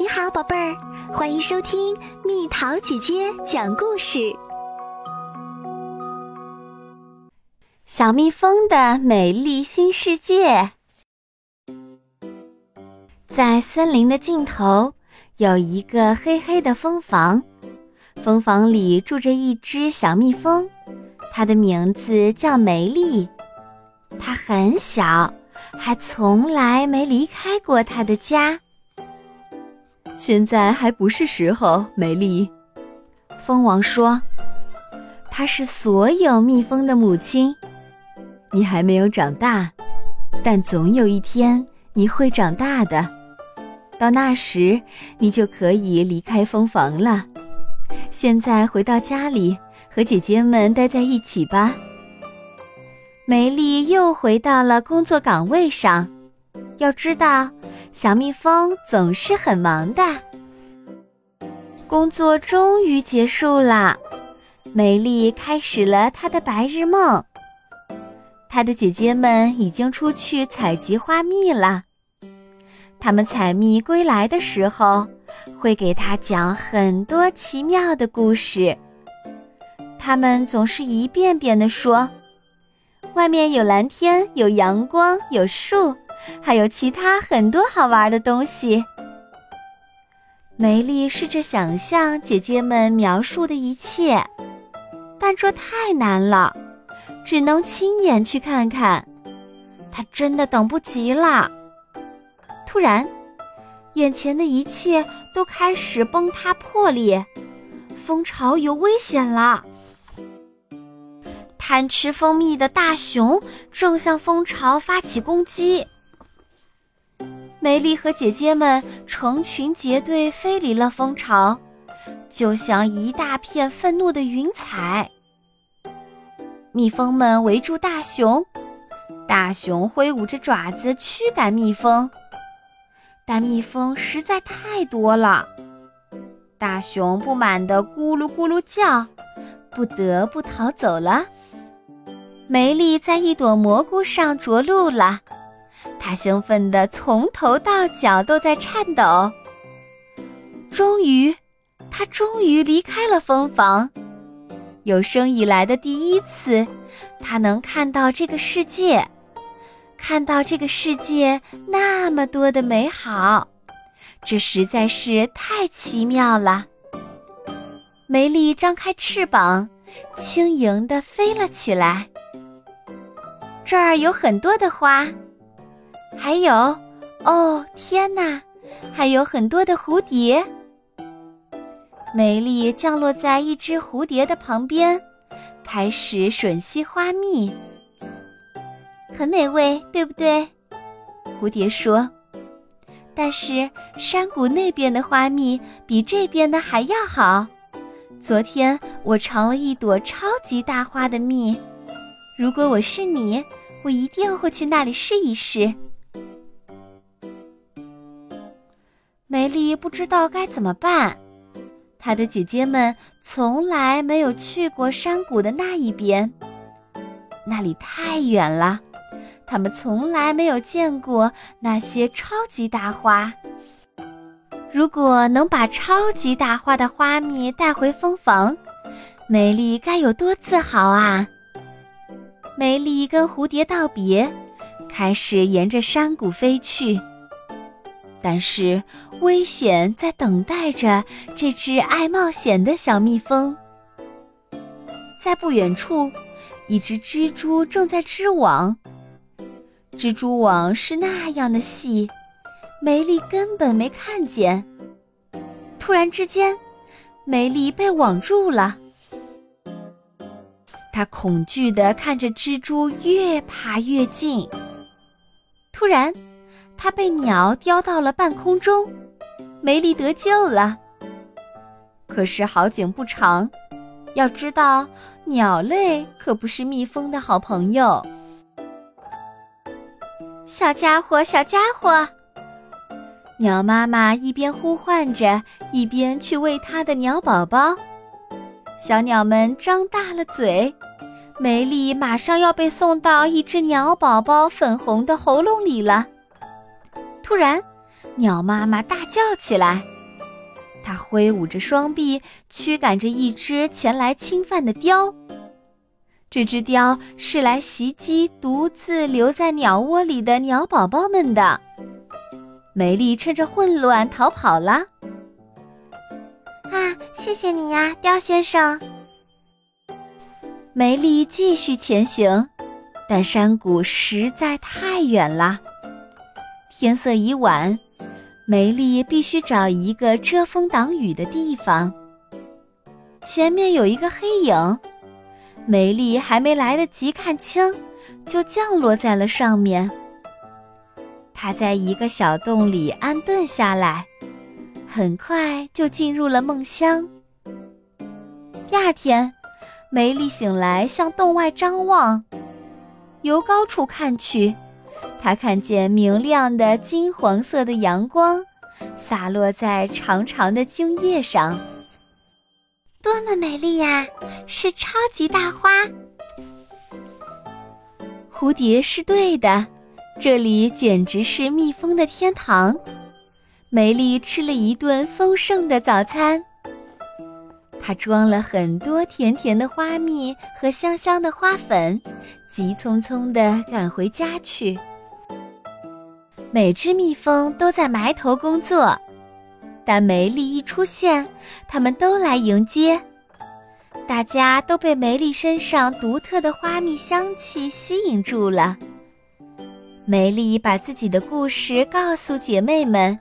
你好，宝贝儿，欢迎收听蜜桃姐姐讲故事。小蜜蜂的美丽新世界，在森林的尽头有一个黑黑的蜂房，蜂房里住着一只小蜜蜂，它的名字叫梅丽。它很小，还从来没离开过它的家。现在还不是时候，梅丽。蜂王说：“她是所有蜜蜂的母亲。你还没有长大，但总有一天你会长大的。到那时，你就可以离开蜂房了。现在回到家里，和姐姐们待在一起吧。”梅丽又回到了工作岗位上。要知道。小蜜蜂总是很忙的。工作终于结束了，美丽开始了她的白日梦。她的姐姐们已经出去采集花蜜了。她们采蜜归来的时候，会给她讲很多奇妙的故事。她们总是一遍遍地说：“外面有蓝天，有阳光，有树。”还有其他很多好玩的东西。梅丽试着想象姐姐们描述的一切，但这太难了，只能亲眼去看看。她真的等不及了。突然，眼前的一切都开始崩塌破裂，蜂巢有危险了。贪吃蜂蜜的大熊正向蜂巢发起攻击。梅丽和姐姐们成群结队飞离了蜂巢，就像一大片愤怒的云彩。蜜蜂们围住大熊，大熊挥舞着爪子驱赶蜜蜂，但蜜蜂实在太多了。大熊不满地咕噜咕噜叫，不得不逃走了。梅丽在一朵蘑菇上着陆了。他兴奋的从头到脚都在颤抖。终于，他终于离开了蜂房。有生以来的第一次，他能看到这个世界，看到这个世界那么多的美好，这实在是太奇妙了。梅丽张开翅膀，轻盈地飞了起来。这儿有很多的花。还有，哦天哪，还有很多的蝴蝶。美丽降落在一只蝴蝶的旁边，开始吮吸花蜜，很美味，对不对？蝴蝶说。但是山谷那边的花蜜比这边的还要好。昨天我尝了一朵超级大花的蜜，如果我是你，我一定会去那里试一试。梅丽不知道该怎么办，她的姐姐们从来没有去过山谷的那一边，那里太远了，他们从来没有见过那些超级大花。如果能把超级大花的花蜜带回蜂房，梅丽该有多自豪啊！梅丽跟蝴蝶道别，开始沿着山谷飞去。但是，危险在等待着这只爱冒险的小蜜蜂。在不远处，一只蜘蛛正在织网。蜘蛛网是那样的细，梅丽根本没看见。突然之间，梅丽被网住了。她恐惧地看着蜘蛛越爬越近。突然。它被鸟叼到了半空中，梅丽得救了。可是好景不长，要知道，鸟类可不是蜜蜂的好朋友。小家伙，小家伙，鸟妈妈一边呼唤着，一边去喂它的鸟宝宝。小鸟们张大了嘴，梅丽马上要被送到一只鸟宝宝粉红的喉咙里了。突然，鸟妈妈大叫起来，它挥舞着双臂，驱赶着一只前来侵犯的雕。这只雕是来袭击独自留在鸟窝里的鸟宝宝们的。梅丽趁着混乱逃跑了。啊，谢谢你呀，雕先生。梅丽继续前行，但山谷实在太远了。天色已晚，梅丽必须找一个遮风挡雨的地方。前面有一个黑影。梅丽还没来得及看清，就降落在了上面。她在一个小洞里安顿下来，很快就进入了梦乡。第二天，梅丽醒来，向洞外张望，由高处看去，她看见明亮的金黄色的阳光洒落在长长的茎叶上。多么美丽呀！是超级大花。蝴蝶是对的，这里简直是蜜蜂的天堂。梅丽吃了一顿丰盛的早餐，她装了很多甜甜的花蜜和香香的花粉，急匆匆地赶回家去。每只蜜蜂都在埋头工作。但梅丽一出现，他们都来迎接。大家都被梅丽身上独特的花蜜香气吸引住了。梅丽把自己的故事告诉姐妹们，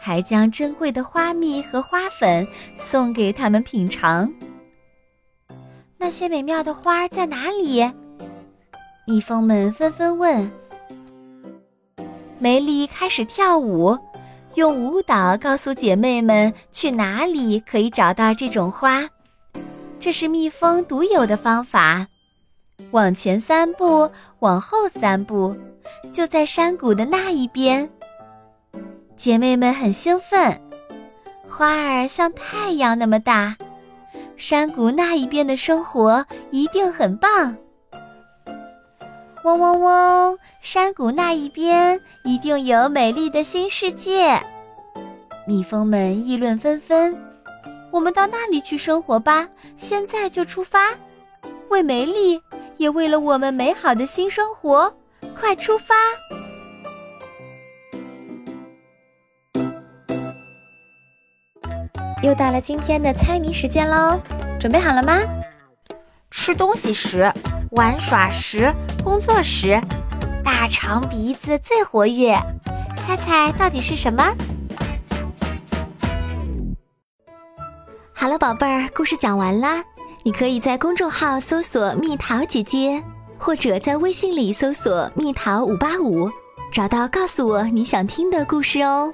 还将珍贵的花蜜和花粉送给他们品尝。那些美妙的花在哪里？蜜蜂们纷纷问。梅丽开始跳舞。用舞蹈告诉姐妹们去哪里可以找到这种花，这是蜜蜂独有的方法。往前三步，往后三步，就在山谷的那一边。姐妹们很兴奋，花儿像太阳那么大，山谷那一边的生活一定很棒。嗡嗡嗡！山谷那一边一定有美丽的新世界，蜜蜂们议论纷纷。我们到那里去生活吧，现在就出发，为美丽，也为了我们美好的新生活，快出发！又到了今天的猜谜时间喽，准备好了吗？吃东西时。玩耍时、工作时，大长鼻子最活跃。猜猜到底是什么？好了，宝贝儿，故事讲完啦。你可以在公众号搜索“蜜桃姐姐”，或者在微信里搜索“蜜桃五八五”，找到告诉我你想听的故事哦。